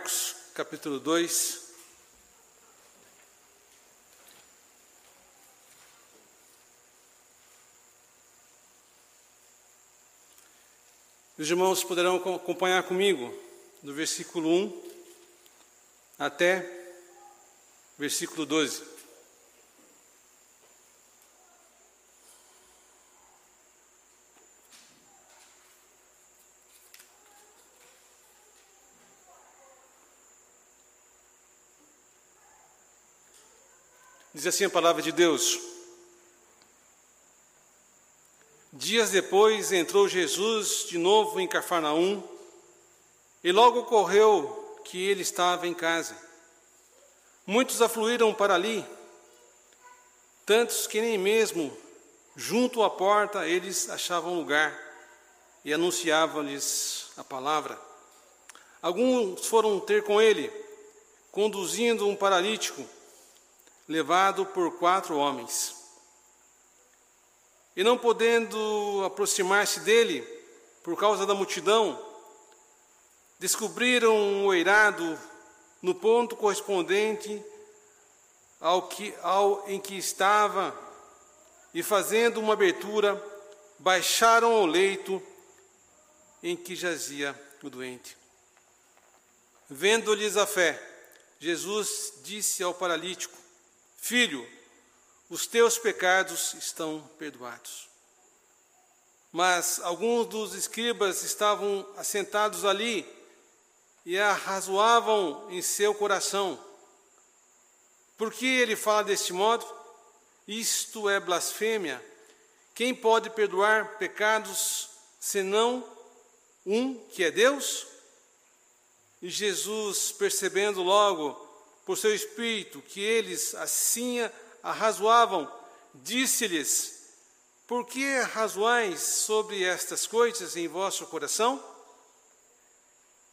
Marcos, capítulo 2. Os irmãos poderão acompanhar comigo do versículo 1 até versículo 12. Diz assim a palavra de Deus. Dias depois entrou Jesus de novo em Cafarnaum e logo ocorreu que ele estava em casa. Muitos afluíram para ali, tantos que nem mesmo junto à porta eles achavam lugar e anunciavam-lhes a palavra. Alguns foram ter com ele, conduzindo um paralítico levado por quatro homens. E não podendo aproximar-se dele, por causa da multidão, descobriram um oirado no ponto correspondente ao, que, ao em que estava, e fazendo uma abertura, baixaram ao leito em que jazia o doente. Vendo-lhes a fé, Jesus disse ao paralítico: Filho, os teus pecados estão perdoados. Mas alguns dos escribas estavam assentados ali e arrazoavam em seu coração. Por que ele fala deste modo? Isto é blasfêmia. Quem pode perdoar pecados senão um que é Deus? E Jesus, percebendo logo por seu espírito, que eles assim arrazoavam, disse-lhes: Por que arrazoais sobre estas coisas em vosso coração?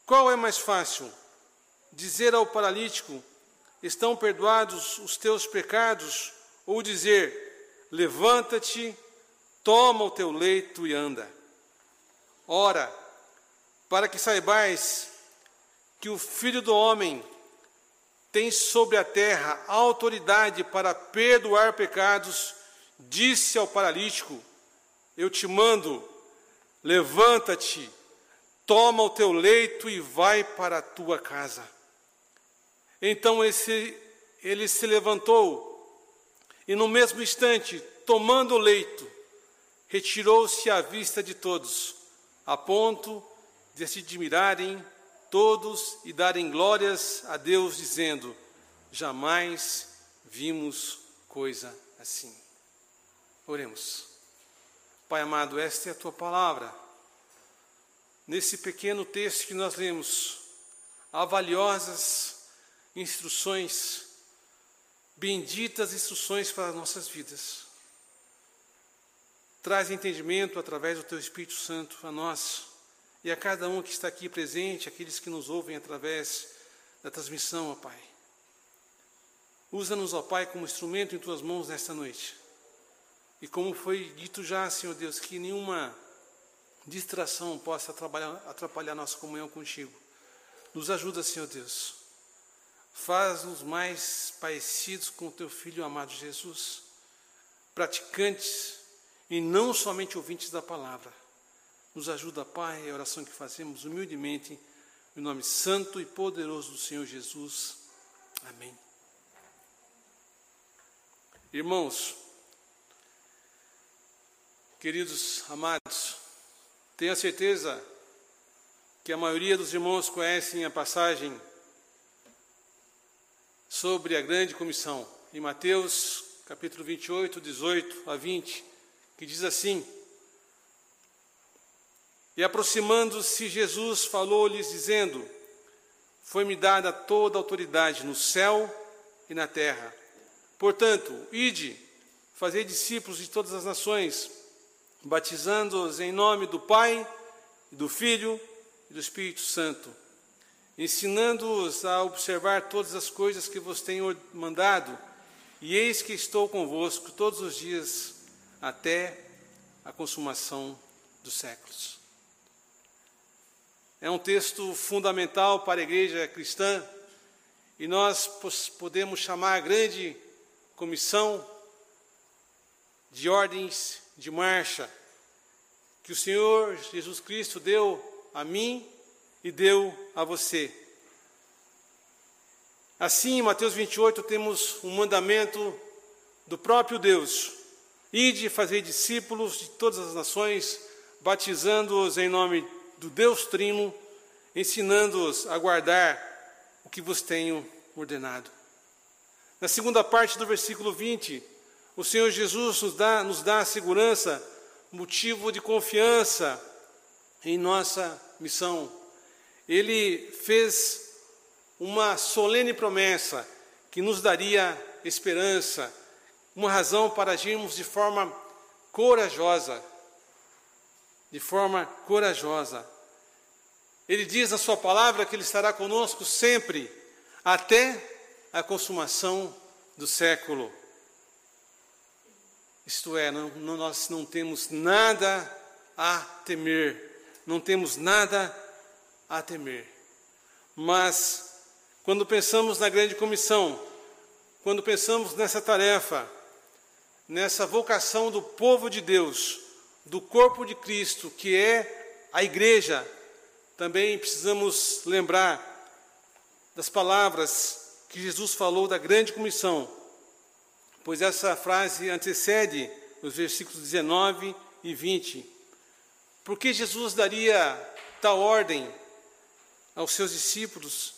Qual é mais fácil? Dizer ao paralítico: Estão perdoados os teus pecados? Ou dizer: Levanta-te, toma o teu leito e anda. Ora, para que saibais que o Filho do Homem tem sobre a terra autoridade para perdoar pecados, disse ao paralítico: Eu te mando, levanta-te, toma o teu leito e vai para a tua casa. Então esse, ele se levantou e, no mesmo instante, tomando o leito, retirou-se à vista de todos, a ponto de se admirarem todos e darem glórias a Deus, dizendo: Jamais vimos coisa assim. Oremos. Pai amado, esta é a tua palavra. Nesse pequeno texto que nós lemos, há valiosas instruções, benditas instruções para as nossas vidas. Traz entendimento através do teu Espírito Santo a nós e a cada um que está aqui presente, aqueles que nos ouvem através da transmissão, ó Pai. Usa-nos, ó Pai, como instrumento em tuas mãos nesta noite. E como foi dito já, Senhor Deus, que nenhuma distração possa atrapalhar, atrapalhar nossa comunhão contigo. Nos ajuda, Senhor Deus. Faz-nos mais parecidos com o teu Filho amado Jesus, praticantes e não somente ouvintes da palavra nos ajuda, Pai, a oração que fazemos humildemente, em nome santo e poderoso do Senhor Jesus. Amém. Irmãos, queridos amados, tenho a certeza que a maioria dos irmãos conhecem a passagem sobre a grande comissão, em Mateus capítulo 28, 18 a 20, que diz assim: e aproximando-se, Jesus falou-lhes, dizendo: Foi-me dada toda a autoridade no céu e na terra. Portanto, ide, fazei discípulos de todas as nações, batizando-os em nome do Pai, do Filho e do Espírito Santo, ensinando-os a observar todas as coisas que vos tenho mandado, e eis que estou convosco todos os dias até a consumação dos séculos. É um texto fundamental para a igreja cristã e nós podemos chamar a grande comissão de ordens de marcha que o Senhor Jesus Cristo deu a mim e deu a você. Assim, em Mateus 28, temos um mandamento do próprio Deus: ide fazer discípulos de todas as nações, batizando-os em nome do Deus Trino, ensinando-os a guardar o que vos tenho ordenado. Na segunda parte do versículo 20, o Senhor Jesus nos dá, nos dá a segurança, motivo de confiança em nossa missão. Ele fez uma solene promessa que nos daria esperança, uma razão para agirmos de forma corajosa. De forma corajosa. Ele diz na Sua palavra que Ele estará conosco sempre, até a consumação do século. Isto é, não, nós não temos nada a temer, não temos nada a temer. Mas, quando pensamos na grande comissão, quando pensamos nessa tarefa, nessa vocação do povo de Deus, do corpo de Cristo, que é a igreja, também precisamos lembrar das palavras que Jesus falou da grande comissão pois essa frase antecede os versículos 19 e 20. Por que Jesus daria tal ordem aos seus discípulos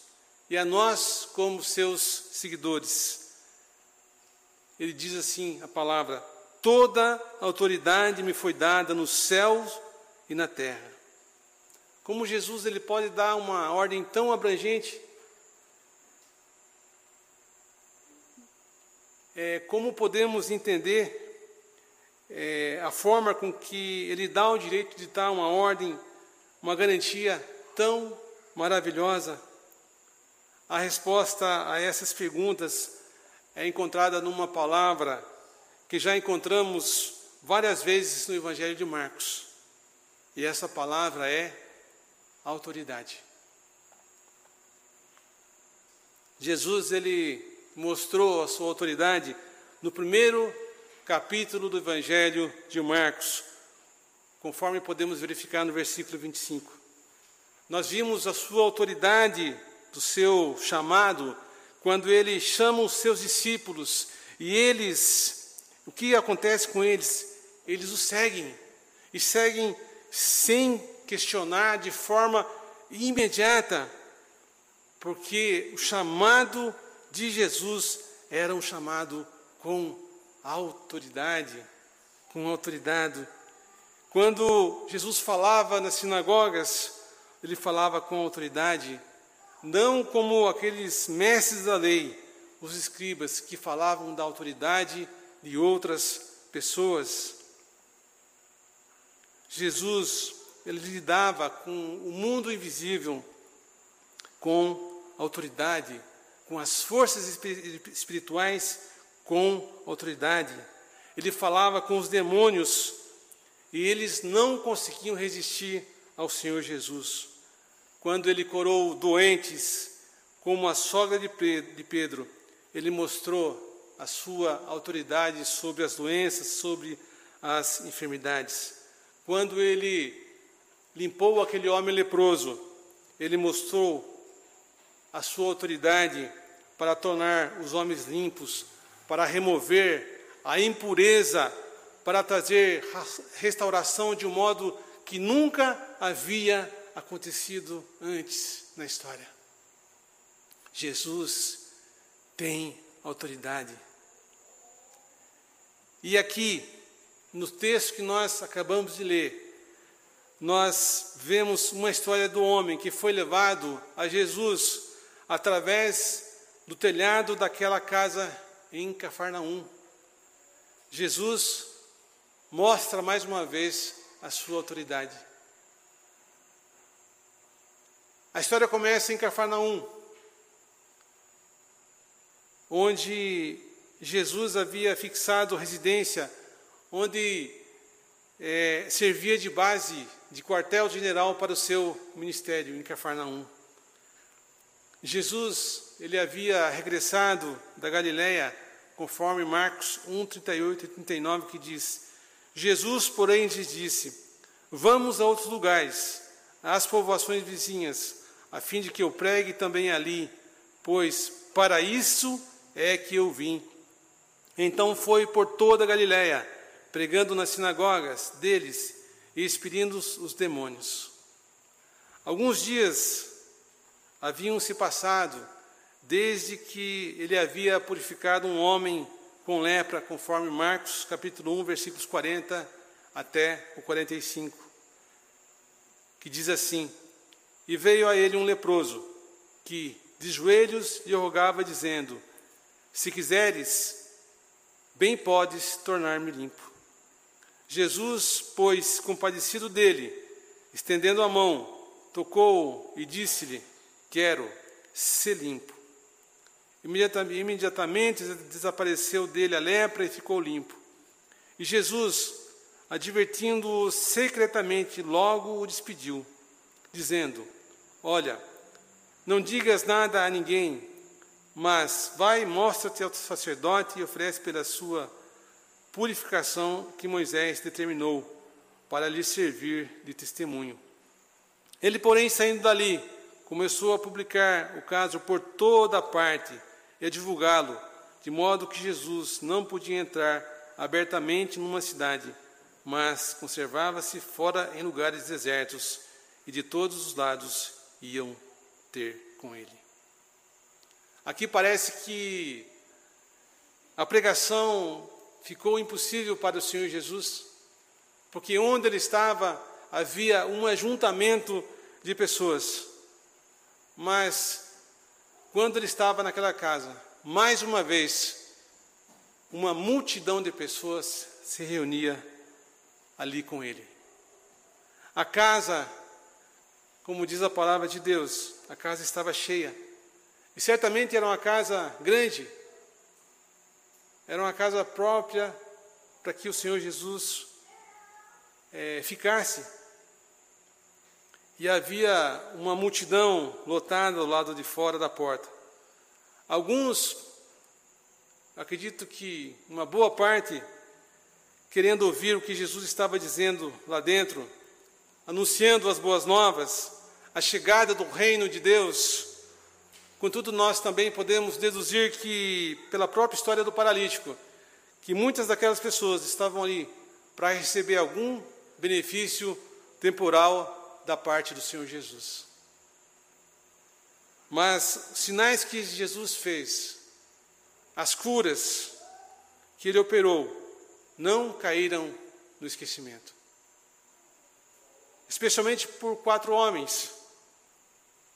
e a nós como seus seguidores? Ele diz assim a palavra: Toda autoridade me foi dada nos céus e na terra. Como Jesus ele pode dar uma ordem tão abrangente é, como podemos entender é, a forma com que ele dá o direito de dar uma ordem, uma garantia tão maravilhosa? A resposta a essas perguntas é encontrada numa palavra que já encontramos várias vezes no Evangelho de Marcos. E essa palavra é autoridade. Jesus ele mostrou a sua autoridade no primeiro capítulo do Evangelho de Marcos, conforme podemos verificar no versículo 25. Nós vimos a sua autoridade do seu chamado quando ele chama os seus discípulos e eles, o que acontece com eles? Eles o seguem e seguem sem questionar de forma imediata, porque o chamado de Jesus era um chamado com autoridade, com autoridade. Quando Jesus falava nas sinagogas, ele falava com autoridade, não como aqueles mestres da lei, os escribas, que falavam da autoridade de outras pessoas. Jesus, ele lidava com o mundo invisível com autoridade, com as forças espirituais com autoridade. Ele falava com os demônios e eles não conseguiam resistir ao Senhor Jesus. Quando ele curou doentes, como a sogra de Pedro, ele mostrou a sua autoridade sobre as doenças, sobre as enfermidades. Quando ele limpou aquele homem leproso, ele mostrou a sua autoridade para tornar os homens limpos, para remover a impureza, para trazer restauração de um modo que nunca havia acontecido antes na história. Jesus tem autoridade. E aqui, no texto que nós acabamos de ler, nós vemos uma história do homem que foi levado a Jesus através do telhado daquela casa em Cafarnaum. Jesus mostra mais uma vez a sua autoridade. A história começa em Cafarnaum, onde Jesus havia fixado residência, onde é, servia de base de quartel-general para o seu ministério em Cafarnaum. Jesus, ele havia regressado da Galiléia, conforme Marcos 1, 38 e 39, que diz: Jesus, porém, lhes disse: Vamos a outros lugares, às povoações vizinhas, a fim de que eu pregue também ali, pois para isso é que eu vim. Então foi por toda a Galiléia, pregando nas sinagogas deles e expelindo os demônios. Alguns dias haviam se passado desde que ele havia purificado um homem com lepra, conforme Marcos capítulo 1, versículos 40 até o 45, que diz assim: E veio a ele um leproso, que de joelhos lhe rogava, dizendo: Se quiseres, bem podes tornar-me limpo. Jesus, pois, compadecido dele, estendendo a mão, tocou e disse-lhe: Quero ser limpo. Imediatamente desapareceu dele a lepra e ficou limpo. E Jesus, advertindo-o secretamente, logo o despediu, dizendo: Olha, não digas nada a ninguém, mas vai, mostra-te ao sacerdote e oferece pela sua purificação que Moisés determinou para lhe servir de testemunho. Ele, porém, saindo dali, começou a publicar o caso por toda a parte e a divulgá-lo, de modo que Jesus não podia entrar abertamente numa cidade, mas conservava-se fora em lugares desertos, e de todos os lados iam ter com ele. Aqui parece que a pregação ficou impossível para o Senhor Jesus, porque onde ele estava havia um ajuntamento de pessoas. Mas quando ele estava naquela casa, mais uma vez, uma multidão de pessoas se reunia ali com ele. A casa, como diz a palavra de Deus, a casa estava cheia. E certamente era uma casa grande, era uma casa própria para que o Senhor Jesus é, ficasse. E havia uma multidão lotada ao lado de fora da porta. Alguns, acredito que uma boa parte, querendo ouvir o que Jesus estava dizendo lá dentro, anunciando as boas novas, a chegada do reino de Deus, Contudo, nós também podemos deduzir que, pela própria história do paralítico, que muitas daquelas pessoas estavam ali para receber algum benefício temporal da parte do Senhor Jesus. Mas sinais que Jesus fez, as curas que ele operou, não caíram no esquecimento. Especialmente por quatro homens,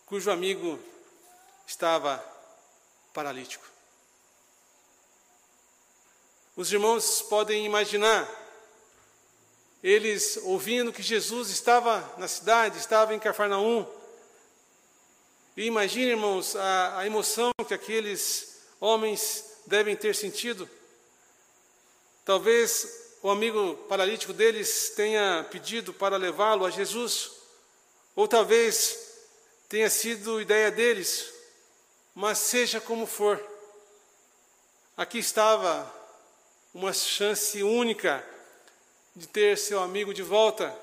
cujo amigo estava paralítico. Os irmãos podem imaginar, eles ouvindo que Jesus estava na cidade, estava em Cafarnaum, e imagine, irmãos, a, a emoção que aqueles homens devem ter sentido. Talvez o amigo paralítico deles tenha pedido para levá-lo a Jesus, ou talvez tenha sido ideia deles, mas seja como for, aqui estava uma chance única de ter seu amigo de volta,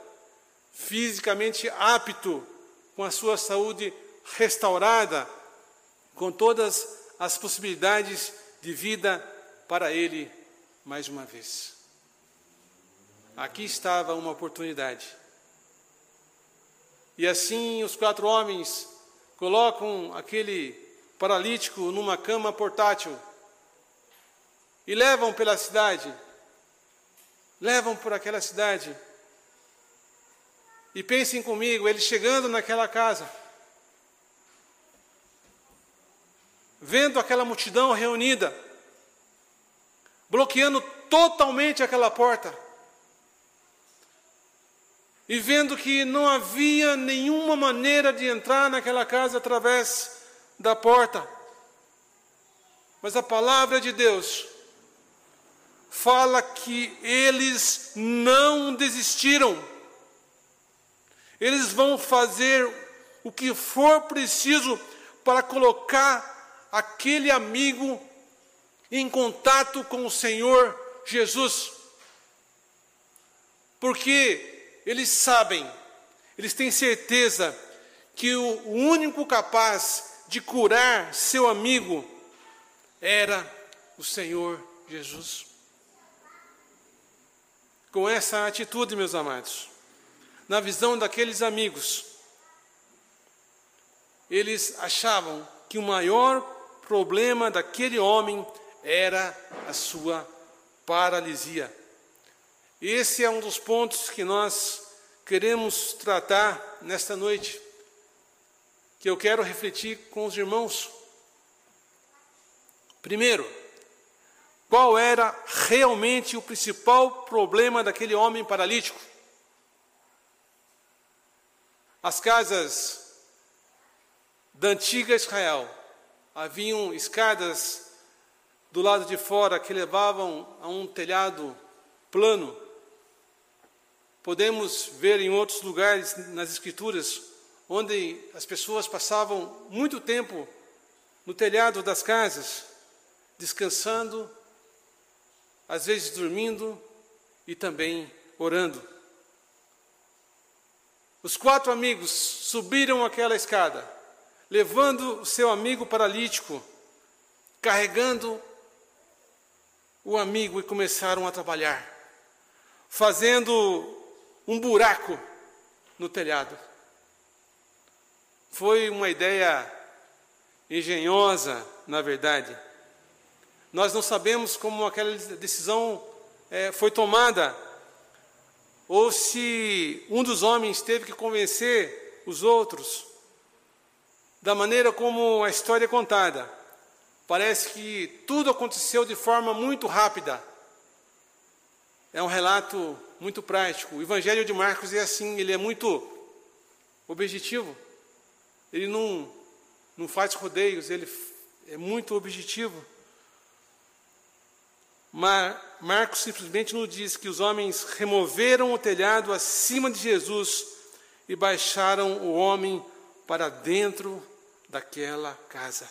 fisicamente apto, com a sua saúde restaurada, com todas as possibilidades de vida para ele mais uma vez. Aqui estava uma oportunidade. E assim os quatro homens colocam aquele paralítico numa cama portátil e levam pela cidade, levam por aquela cidade. E pensem comigo, ele chegando naquela casa, vendo aquela multidão reunida, bloqueando totalmente aquela porta, e vendo que não havia nenhuma maneira de entrar naquela casa através da porta. Mas a palavra de Deus fala que eles não desistiram. Eles vão fazer o que for preciso para colocar aquele amigo em contato com o Senhor Jesus. Porque eles sabem, eles têm certeza que o único capaz de curar seu amigo era o Senhor Jesus. Com essa atitude, meus amados, na visão daqueles amigos, eles achavam que o maior problema daquele homem era a sua paralisia. Esse é um dos pontos que nós queremos tratar nesta noite, que eu quero refletir com os irmãos. Primeiro, qual era realmente o principal problema daquele homem paralítico? As casas da antiga Israel haviam escadas do lado de fora que levavam a um telhado plano. Podemos ver em outros lugares nas Escrituras onde as pessoas passavam muito tempo no telhado das casas, descansando, às vezes dormindo e também orando. Os quatro amigos subiram aquela escada, levando o seu amigo paralítico, carregando o amigo e começaram a trabalhar, fazendo um buraco no telhado. Foi uma ideia engenhosa, na verdade. Nós não sabemos como aquela decisão é, foi tomada, ou se um dos homens teve que convencer os outros, da maneira como a história é contada. Parece que tudo aconteceu de forma muito rápida. É um relato muito prático. O Evangelho de Marcos é assim, ele é muito objetivo. Ele não, não faz rodeios, ele é muito objetivo. Mar, Marcos simplesmente nos diz que os homens removeram o telhado acima de Jesus e baixaram o homem para dentro daquela casa.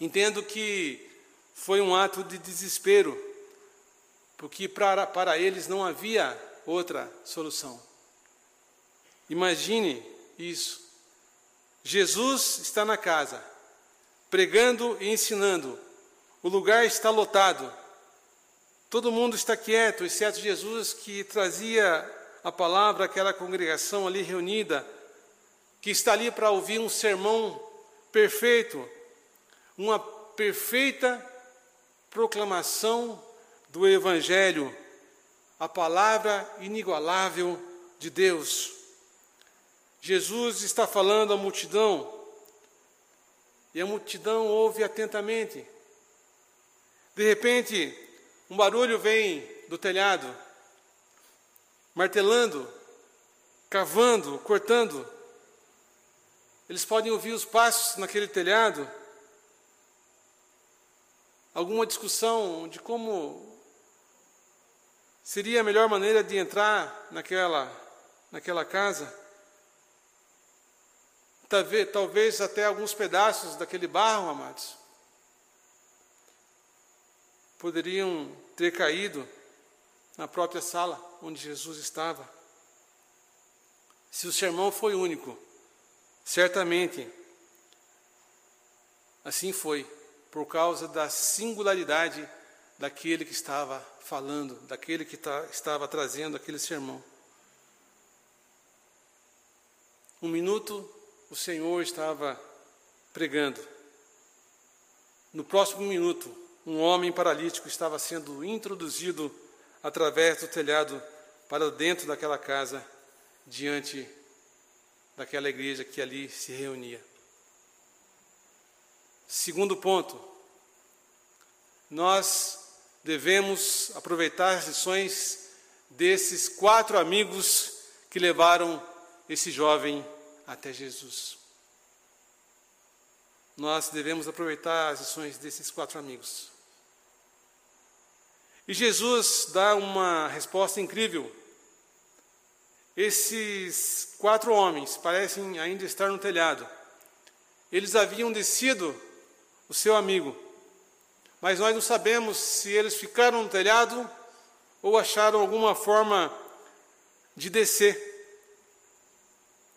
Entendo que foi um ato de desespero, porque para, para eles não havia outra solução. Imagine isso. Jesus está na casa, pregando e ensinando. O lugar está lotado. Todo mundo está quieto, exceto Jesus que trazia a palavra àquela congregação ali reunida, que está ali para ouvir um sermão perfeito, uma perfeita proclamação do Evangelho, a palavra inigualável de Deus. Jesus está falando à multidão, e a multidão ouve atentamente. De repente, um barulho vem do telhado, martelando, cavando, cortando. Eles podem ouvir os passos naquele telhado alguma discussão de como seria a melhor maneira de entrar naquela, naquela casa. Talvez, talvez até alguns pedaços daquele barro, amados, poderiam ter caído na própria sala onde Jesus estava. Se o sermão foi único, certamente assim foi por causa da singularidade daquele que estava falando, daquele que tá, estava trazendo aquele sermão. Um minuto o Senhor estava pregando. No próximo minuto, um homem paralítico estava sendo introduzido através do telhado para dentro daquela casa, diante daquela igreja que ali se reunia. Segundo ponto, nós devemos aproveitar as lições desses quatro amigos que levaram esse jovem até Jesus. Nós devemos aproveitar as lições desses quatro amigos. E Jesus dá uma resposta incrível. esses quatro homens parecem ainda estar no telhado. Eles haviam descido o seu amigo, mas nós não sabemos se eles ficaram no telhado ou acharam alguma forma de descer.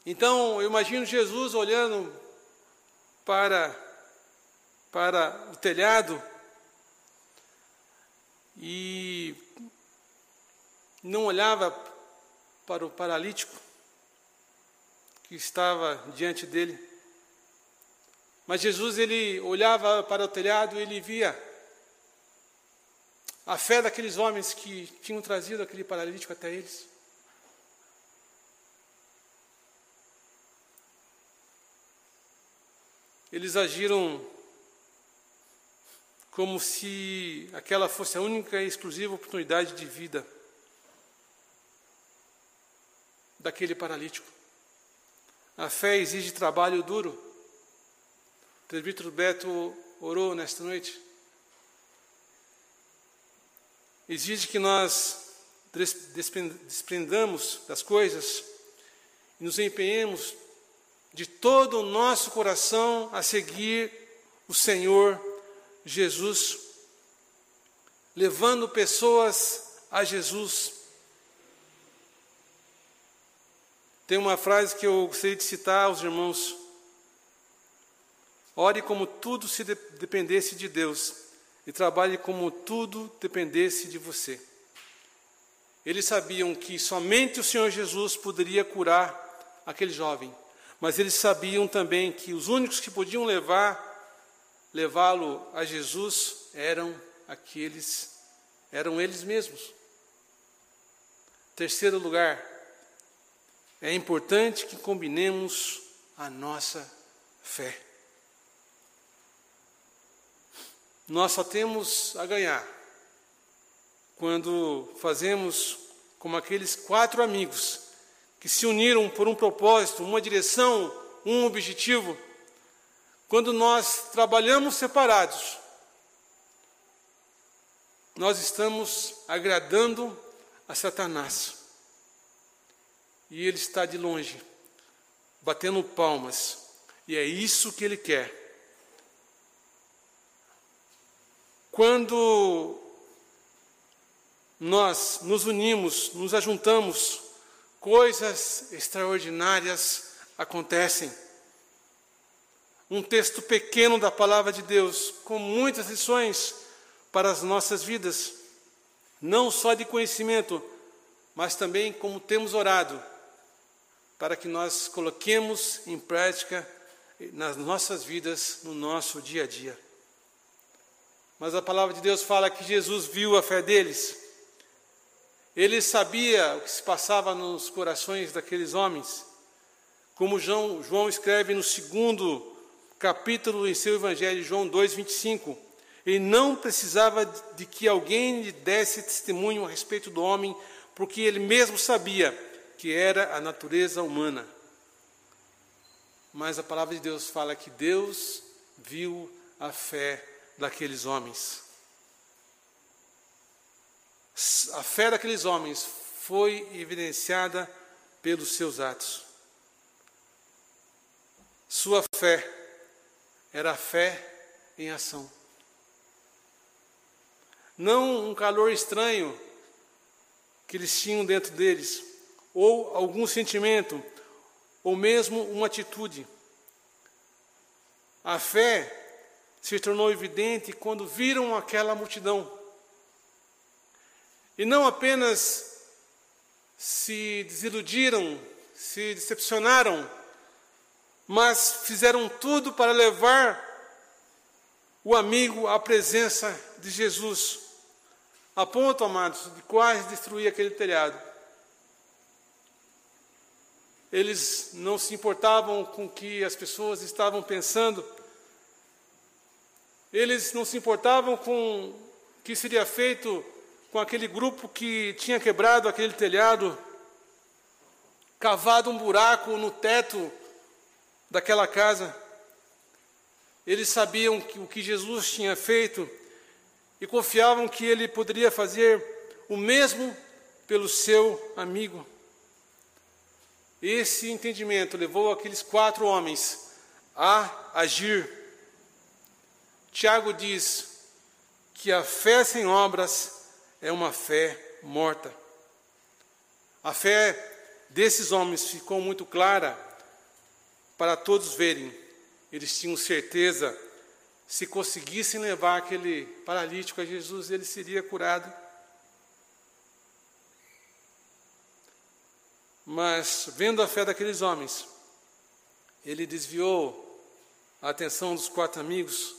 Então, eu imagino Jesus olhando para, para o telhado e não olhava para o paralítico que estava diante dele. Mas Jesus ele olhava para o telhado e ele via a fé daqueles homens que tinham trazido aquele paralítico até eles. Eles agiram como se aquela fosse a única e exclusiva oportunidade de vida daquele paralítico. A fé exige trabalho duro. O presbítero Beto orou nesta noite. Exige que nós desprendamos das coisas e nos empenhemos de todo o nosso coração a seguir o Senhor Jesus, levando pessoas a Jesus. Tem uma frase que eu gostaria de citar aos irmãos. Ore como tudo se dependesse de Deus e trabalhe como tudo dependesse de você. Eles sabiam que somente o Senhor Jesus poderia curar aquele jovem, mas eles sabiam também que os únicos que podiam levar levá-lo a Jesus eram aqueles, eram eles mesmos. Terceiro lugar, é importante que combinemos a nossa fé. Nós só temos a ganhar quando fazemos como aqueles quatro amigos que se uniram por um propósito, uma direção, um objetivo quando nós trabalhamos separados, nós estamos agradando a Satanás. E ele está de longe, batendo palmas. E é isso que ele quer. Quando nós nos unimos, nos ajuntamos, coisas extraordinárias acontecem um texto pequeno da palavra de Deus, com muitas lições para as nossas vidas, não só de conhecimento, mas também como temos orado, para que nós coloquemos em prática nas nossas vidas, no nosso dia a dia. Mas a palavra de Deus fala que Jesus viu a fé deles, ele sabia o que se passava nos corações daqueles homens, como João, João escreve no segundo capítulo em seu Evangelho, João 2, 25. Ele não precisava de que alguém lhe desse testemunho a respeito do homem, porque ele mesmo sabia que era a natureza humana. Mas a palavra de Deus fala que Deus viu a fé daqueles homens. A fé daqueles homens foi evidenciada pelos seus atos. Sua fé era a fé em ação. Não um calor estranho que eles tinham dentro deles, ou algum sentimento, ou mesmo uma atitude. A fé se tornou evidente quando viram aquela multidão. E não apenas se desiludiram, se decepcionaram, mas fizeram tudo para levar o amigo à presença de Jesus, a ponto, amados, de quase destruir aquele telhado. Eles não se importavam com o que as pessoas estavam pensando, eles não se importavam com o que seria feito com aquele grupo que tinha quebrado aquele telhado, cavado um buraco no teto daquela casa. Eles sabiam que, o que Jesus tinha feito e confiavam que ele poderia fazer o mesmo pelo seu amigo. esse entendimento levou aqueles quatro homens a agir. Tiago diz que a fé sem obras é uma fé morta. A fé desses homens ficou muito clara para todos verem. Eles tinham certeza, se conseguissem levar aquele paralítico a Jesus, ele seria curado. Mas, vendo a fé daqueles homens, ele desviou a atenção dos quatro amigos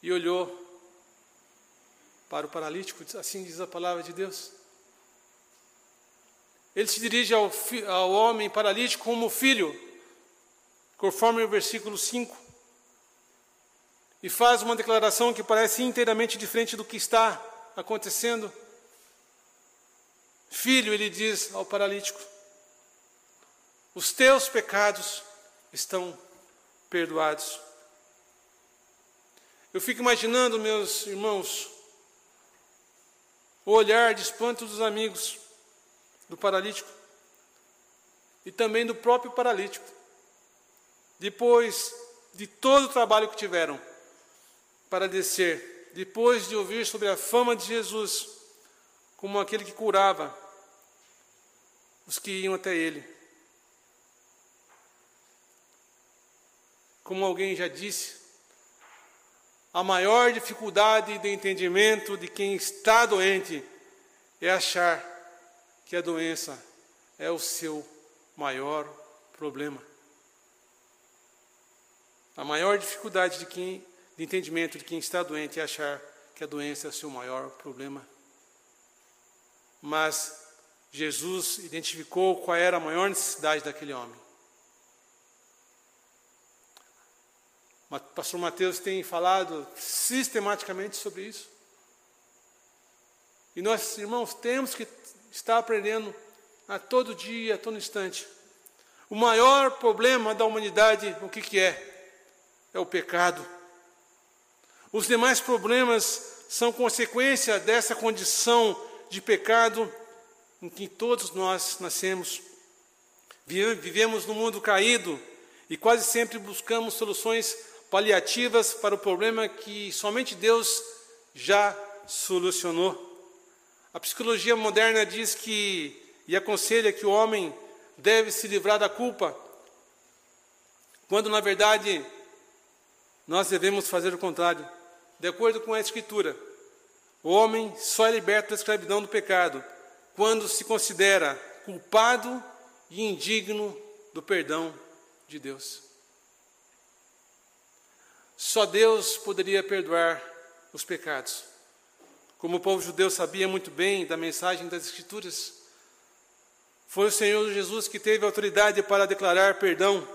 e olhou para o paralítico, assim diz a palavra de Deus. Ele se dirige ao, ao homem paralítico como filho, conforme o versículo 5, e faz uma declaração que parece inteiramente diferente do que está acontecendo. Filho, ele diz ao paralítico: os teus pecados estão perdoados. Eu fico imaginando, meus irmãos, o olhar de espanto dos amigos do paralítico e também do próprio paralítico. Depois de todo o trabalho que tiveram para descer, depois de ouvir sobre a fama de Jesus como aquele que curava os que iam até ele. Como alguém já disse, a maior dificuldade de entendimento de quem está doente é achar que a doença é o seu maior problema. A maior dificuldade de, quem, de entendimento de quem está doente é achar que a doença é o seu maior problema. Mas Jesus identificou qual era a maior necessidade daquele homem. O pastor Mateus tem falado sistematicamente sobre isso. E nós, irmãos, temos que estar aprendendo a todo dia, a todo instante. O maior problema da humanidade, o que, que é? É o pecado. Os demais problemas são consequência dessa condição de pecado em que todos nós nascemos. Vivemos num mundo caído e quase sempre buscamos soluções paliativas para o problema que somente Deus já solucionou. A psicologia moderna diz que e aconselha que o homem deve se livrar da culpa, quando na verdade nós devemos fazer o contrário. De acordo com a Escritura, o homem só é liberto da escravidão do pecado quando se considera culpado e indigno do perdão de Deus. Só Deus poderia perdoar os pecados. Como o povo judeu sabia muito bem da mensagem das Escrituras, foi o Senhor Jesus que teve autoridade para declarar perdão.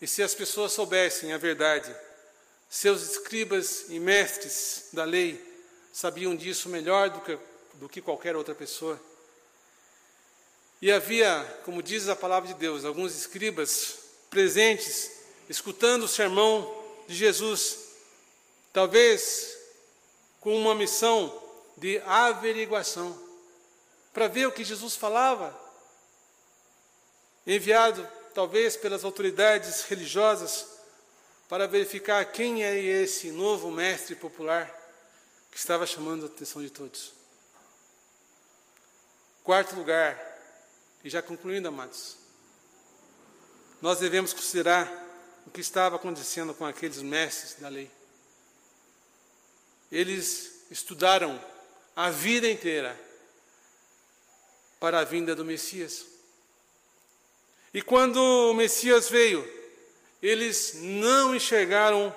E se as pessoas soubessem a verdade, seus escribas e mestres da lei sabiam disso melhor do que, do que qualquer outra pessoa. E havia, como diz a palavra de Deus, alguns escribas presentes, escutando o sermão de Jesus, talvez com uma missão de averiguação, para ver o que Jesus falava, enviado talvez pelas autoridades religiosas para verificar quem é esse novo mestre popular que estava chamando a atenção de todos. Quarto lugar, e já concluindo, amados, nós devemos considerar o que estava acontecendo com aqueles mestres da lei. Eles estudaram a vida inteira para a vinda do Messias. E quando o Messias veio, eles não enxergaram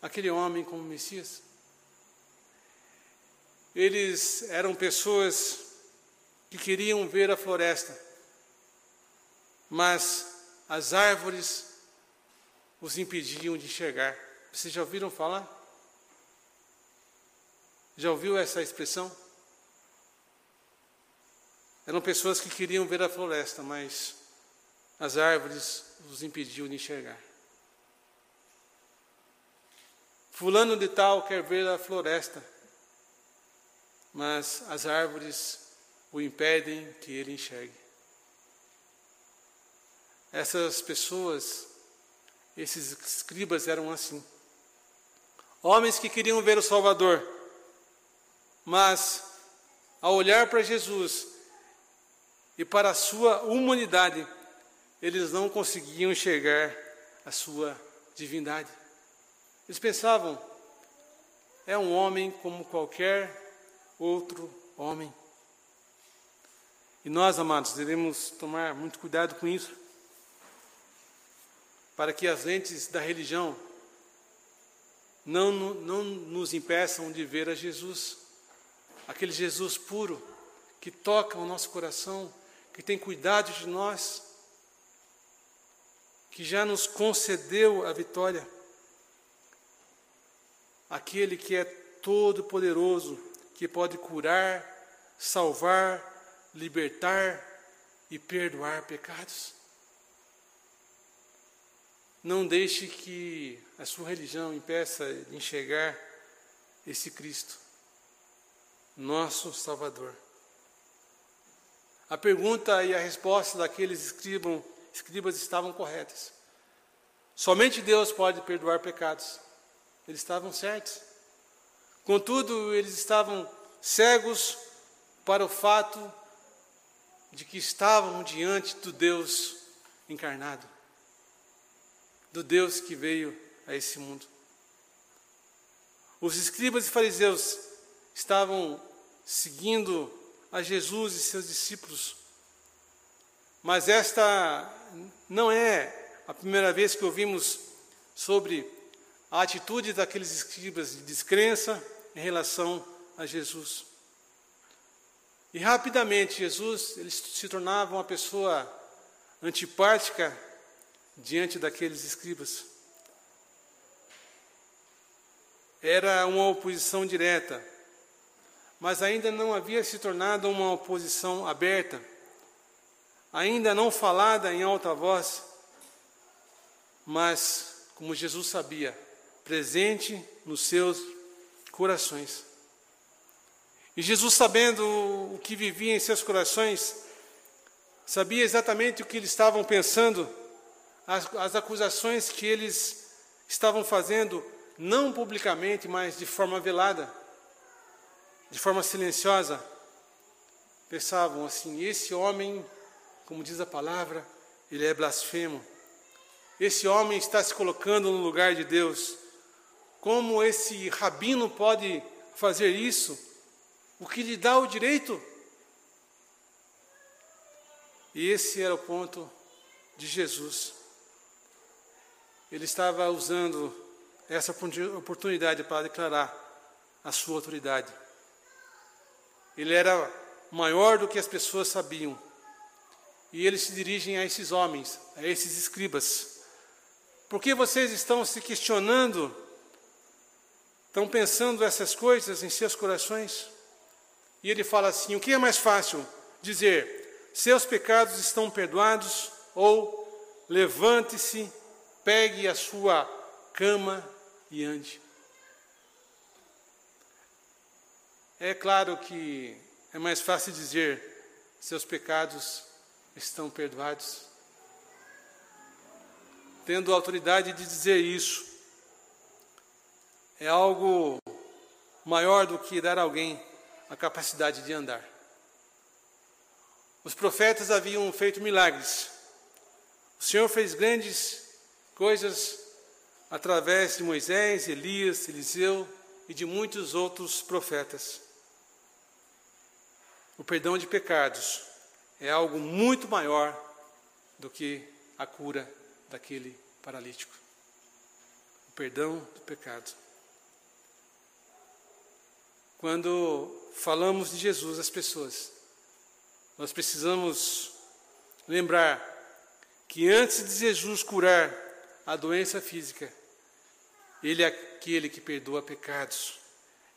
aquele homem como Messias. Eles eram pessoas que queriam ver a floresta, mas as árvores os impediam de enxergar. Vocês já ouviram falar? Já ouviu essa expressão? Eram pessoas que queriam ver a floresta, mas as árvores os impediam de enxergar. Fulano de tal quer ver a floresta, mas as árvores o impedem que ele enxergue. essas pessoas, esses escribas eram assim. Homens que queriam ver o Salvador, mas ao olhar para Jesus e para a sua humanidade, eles não conseguiam enxergar a sua divindade. Eles pensavam, é um homem como qualquer outro homem. E nós, amados, devemos tomar muito cuidado com isso, para que as lentes da religião não, não nos impeçam de ver a Jesus, aquele Jesus puro, que toca o nosso coração, que tem cuidado de nós, que já nos concedeu a vitória aquele que é todo-poderoso, que pode curar, salvar, libertar e perdoar pecados. Não deixe que a sua religião impeça de enxergar esse Cristo, nosso Salvador. A pergunta e a resposta daqueles escribam, escribas estavam corretas. Somente Deus pode perdoar pecados. Eles estavam certos. Contudo, eles estavam cegos para o fato de que estavam diante do Deus encarnado, do Deus que veio a esse mundo. Os escribas e fariseus estavam seguindo a Jesus e seus discípulos, mas esta não é a primeira vez que ouvimos sobre a atitude daqueles escribas de descrença em relação a Jesus. E rapidamente Jesus ele se tornava uma pessoa antipática diante daqueles escribas. Era uma oposição direta, mas ainda não havia se tornado uma oposição aberta, ainda não falada em alta voz, mas, como Jesus sabia, presente nos seus corações. E Jesus, sabendo o que vivia em seus corações, sabia exatamente o que eles estavam pensando, as, as acusações que eles estavam fazendo, não publicamente, mas de forma velada, de forma silenciosa. Pensavam assim: esse homem, como diz a palavra, ele é blasfemo. Esse homem está se colocando no lugar de Deus. Como esse rabino pode fazer isso? O que lhe dá o direito? E esse era o ponto de Jesus. Ele estava usando essa oportunidade para declarar a sua autoridade. Ele era maior do que as pessoas sabiam. E eles se dirigem a esses homens, a esses escribas. Por que vocês estão se questionando Estão pensando essas coisas em seus corações? E ele fala assim: o que é mais fácil dizer, seus pecados estão perdoados, ou levante-se, pegue a sua cama e ande? É claro que é mais fácil dizer, seus pecados estão perdoados. Tendo a autoridade de dizer isso, é algo maior do que dar a alguém a capacidade de andar. Os profetas haviam feito milagres. O Senhor fez grandes coisas através de Moisés, Elias, Eliseu e de muitos outros profetas. O perdão de pecados é algo muito maior do que a cura daquele paralítico. O perdão do pecado. Quando falamos de Jesus às pessoas, nós precisamos lembrar que antes de Jesus curar a doença física, Ele é aquele que perdoa pecados,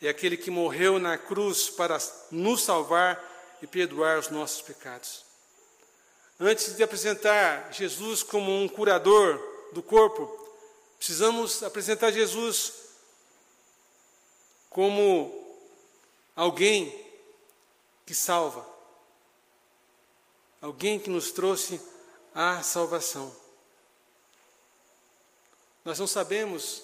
é aquele que morreu na cruz para nos salvar e perdoar os nossos pecados. Antes de apresentar Jesus como um curador do corpo, precisamos apresentar Jesus como alguém que salva, alguém que nos trouxe há salvação. Nós não sabemos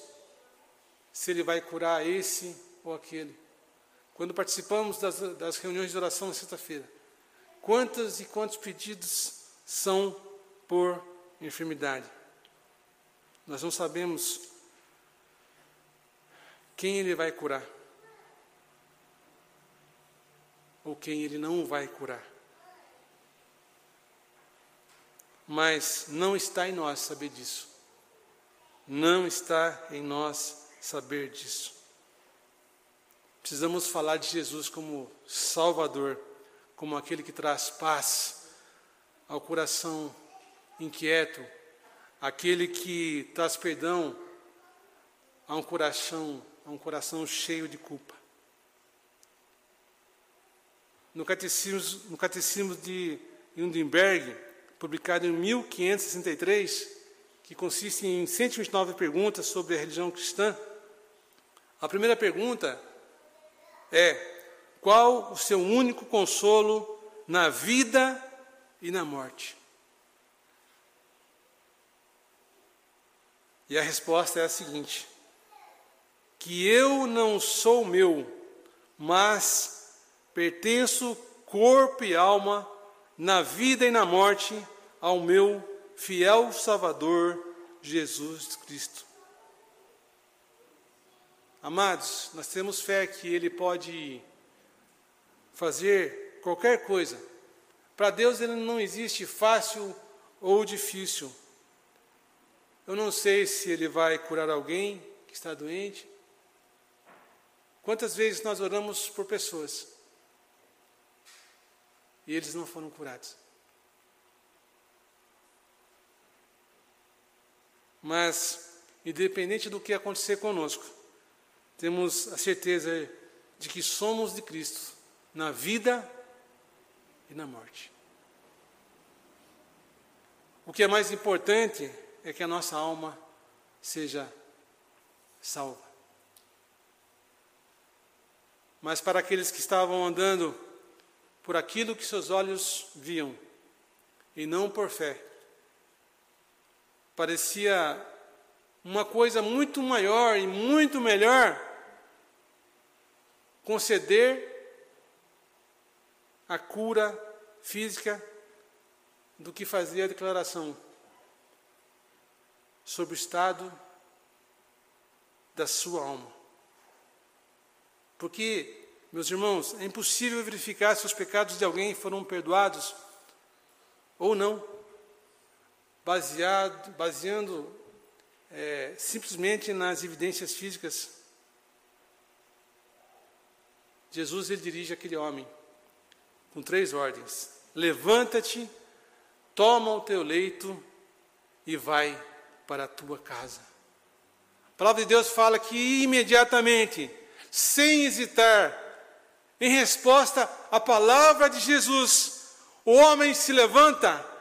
se ele vai curar esse ou aquele. Quando participamos das, das reuniões de oração na sexta-feira, quantos e quantos pedidos são por enfermidade? Nós não sabemos quem ele vai curar ou quem ele não vai curar. Mas não está em nós saber disso. Não está em nós saber disso. Precisamos falar de Jesus como Salvador, como aquele que traz paz ao coração inquieto, aquele que traz perdão a um coração, a um coração cheio de culpa. No Catecismo, no Catecismo de Hindenburg, publicado em 1563, que consiste em 129 perguntas sobre a religião cristã, a primeira pergunta é: qual o seu único consolo na vida e na morte? E a resposta é a seguinte: que eu não sou meu, mas pertenço corpo e alma, na vida e na morte, ao meu fiel Salvador, Jesus Cristo. Amados, nós temos fé que Ele pode fazer qualquer coisa. Para Deus ele não existe fácil ou difícil. Eu não sei se Ele vai curar alguém que está doente. Quantas vezes nós oramos por pessoas e eles não foram curados? Mas, independente do que acontecer conosco, temos a certeza de que somos de Cristo na vida e na morte. O que é mais importante é que a nossa alma seja salva. Mas para aqueles que estavam andando por aquilo que seus olhos viam e não por fé, parecia uma coisa muito maior e muito melhor conceder a cura física do que fazer a declaração sobre o estado da sua alma. Porque, meus irmãos, é impossível verificar se os pecados de alguém foram perdoados ou não baseado, baseando é, simplesmente nas evidências físicas. Jesus ele dirige aquele homem com três ordens: levanta-te, toma o teu leito e vai para a tua casa. A palavra de Deus fala que imediatamente, sem hesitar, em resposta à palavra de Jesus, o homem se levanta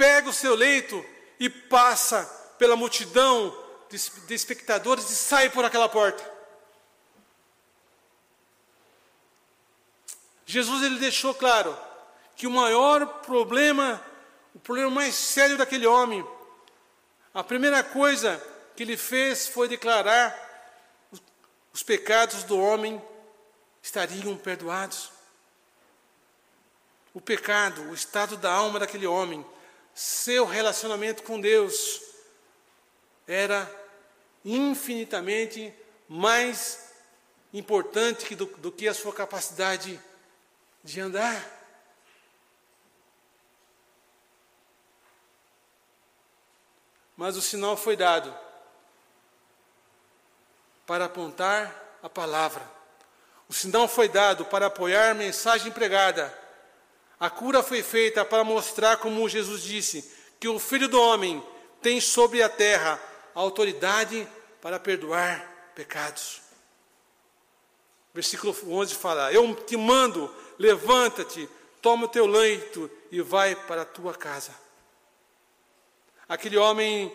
pega o seu leito e passa pela multidão de, espectadores e sai por aquela porta. Jesus ele deixou claro que o maior problema, o problema mais sério daquele homem, a primeira coisa que ele fez foi declarar os pecados do homem estariam perdoados. O pecado, o estado da alma daquele homem seu relacionamento com Deus era infinitamente mais importante que do, do que a sua capacidade de andar. Mas o sinal foi dado para apontar a palavra. O sinal foi dado para apoiar a mensagem pregada a cura foi feita para mostrar, como Jesus disse, que o Filho do Homem tem sobre a terra autoridade para perdoar pecados. Versículo 11 fala: Eu te mando, levanta-te, toma o teu leito e vai para a tua casa. Aquele homem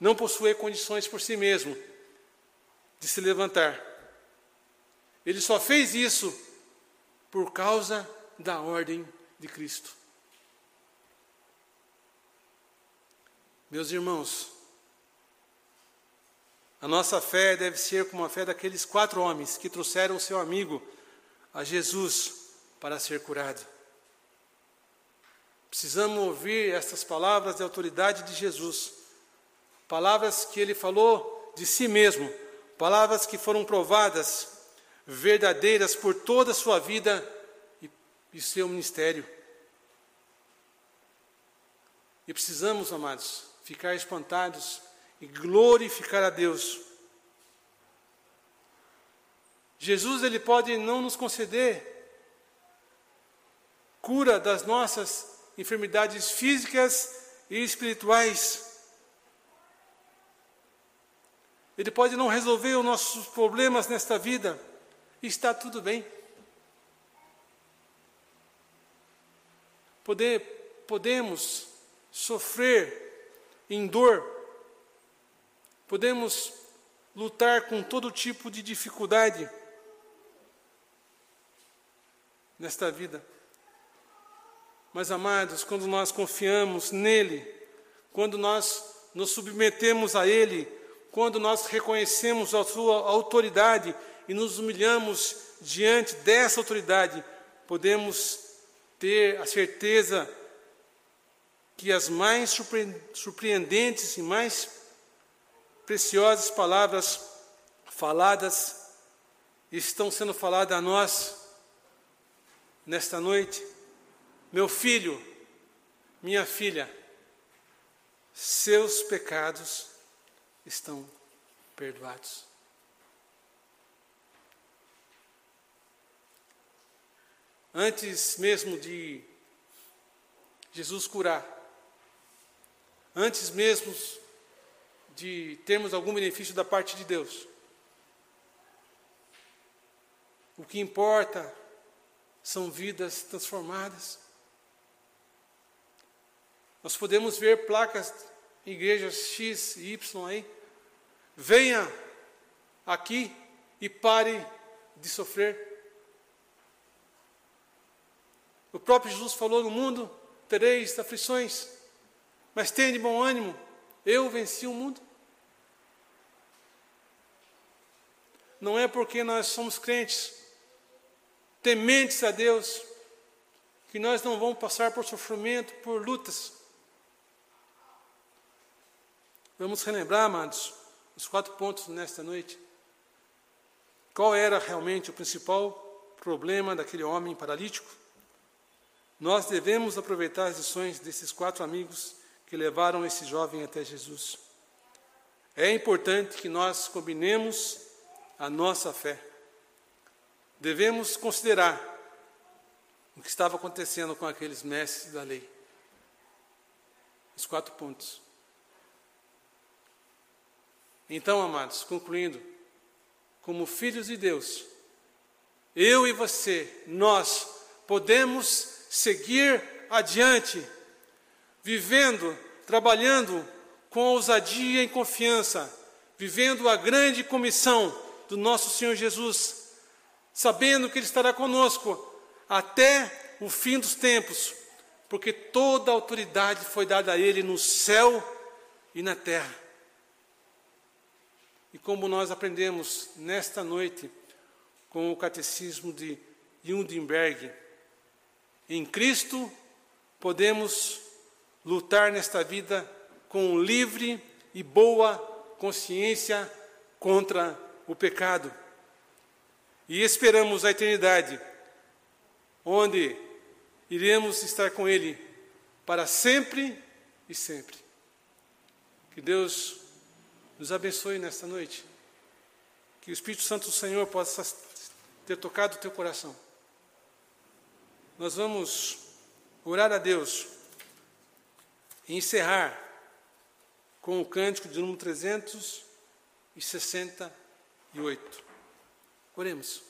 não possuía condições por si mesmo de se levantar. Ele só fez isso por causa da ordem de Cristo. Meus irmãos, a nossa fé deve ser como a fé daqueles quatro homens que trouxeram o seu amigo a Jesus para ser curado. Precisamos ouvir estas palavras de autoridade de Jesus, palavras que ele falou de si mesmo, palavras que foram provadas, verdadeiras por toda a sua vida e, seu ministério. E precisamos, amados, ficar espantados e glorificar a Deus. Jesus ele pode não nos conceder cura das nossas enfermidades físicas e espirituais. Ele pode não resolver os nossos problemas nesta vida está tudo bem. Poder, podemos sofrer em dor, podemos lutar com todo tipo de dificuldade nesta vida. Mas, amados, quando nós confiamos nele, quando nós nos submetemos a ele, quando nós reconhecemos a sua autoridade e nos humilhamos diante dessa autoridade, podemos ter a certeza que as mais surpreendentes e mais preciosas palavras faladas estão sendo faladas a nós nesta noite. Meu filho, minha filha, seus pecados estão perdoados. Antes mesmo de Jesus curar, antes mesmo de termos algum benefício da parte de Deus, o que importa são vidas transformadas. Nós podemos ver placas igrejas X e Y aí. Venha aqui e pare de sofrer. O próprio Jesus falou: No mundo tereis aflições, mas tenha de bom ânimo, eu venci o mundo. Não é porque nós somos crentes, tementes a Deus, que nós não vamos passar por sofrimento, por lutas. Vamos relembrar, amados, os quatro pontos nesta noite. Qual era realmente o principal problema daquele homem paralítico? Nós devemos aproveitar as lições desses quatro amigos que levaram esse jovem até Jesus. É importante que nós combinemos a nossa fé. Devemos considerar o que estava acontecendo com aqueles mestres da lei. Os quatro pontos. Então, amados, concluindo, como filhos de Deus, eu e você, nós podemos seguir adiante, vivendo, trabalhando com ousadia e confiança, vivendo a grande comissão do nosso Senhor Jesus, sabendo que Ele estará conosco até o fim dos tempos, porque toda a autoridade foi dada a Ele no céu e na terra. E como nós aprendemos nesta noite com o catecismo de Jundenberg, em Cristo podemos lutar nesta vida com livre e boa consciência contra o pecado. E esperamos a eternidade, onde iremos estar com Ele para sempre e sempre. Que Deus nos abençoe nesta noite. Que o Espírito Santo do Senhor possa ter tocado o teu coração. Nós vamos orar a Deus e encerrar com o cântico de número 368. Oremos.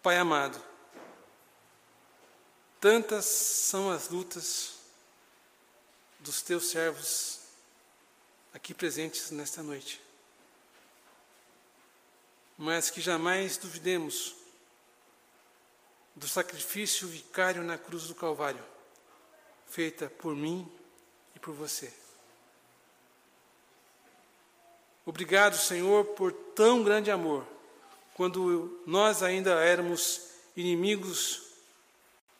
Pai amado, tantas são as lutas dos teus servos aqui presentes nesta noite. Mas que jamais duvidemos do sacrifício vicário na cruz do Calvário, feita por mim e por você. Obrigado, Senhor, por tão grande amor, quando nós ainda éramos inimigos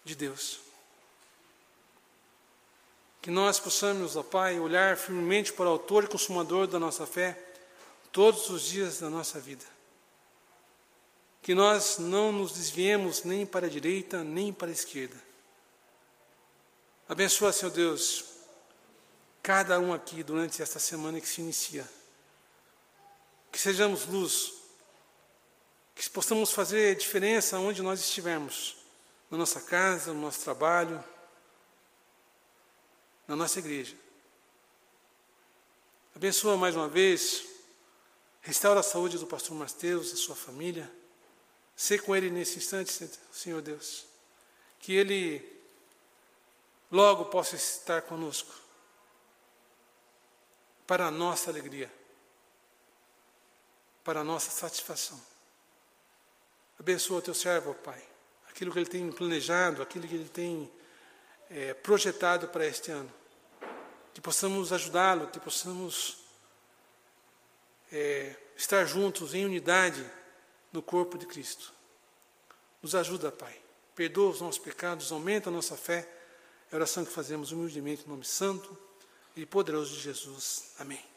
de Deus. Que nós possamos, ó Pai, olhar firmemente para o Autor e Consumador da nossa fé todos os dias da nossa vida. Que nós não nos desviemos nem para a direita, nem para a esquerda. Abençoa, Senhor Deus, cada um aqui durante esta semana que se inicia. Que sejamos luz, que possamos fazer diferença onde nós estivermos, na nossa casa, no nosso trabalho, na nossa igreja. Abençoa mais uma vez, restaura a saúde do pastor Mateus e sua família. Sê com ele nesse instante, Senhor Deus, que ele logo possa estar conosco, para a nossa alegria para a nossa satisfação. Abençoa o teu servo, Pai, aquilo que ele tem planejado, aquilo que ele tem é, projetado para este ano. Que possamos ajudá-lo, que possamos é, estar juntos em unidade no corpo de Cristo. Nos ajuda, Pai. Perdoa os nossos pecados, aumenta a nossa fé. É a oração que fazemos humildemente em nome santo e poderoso de Jesus. Amém.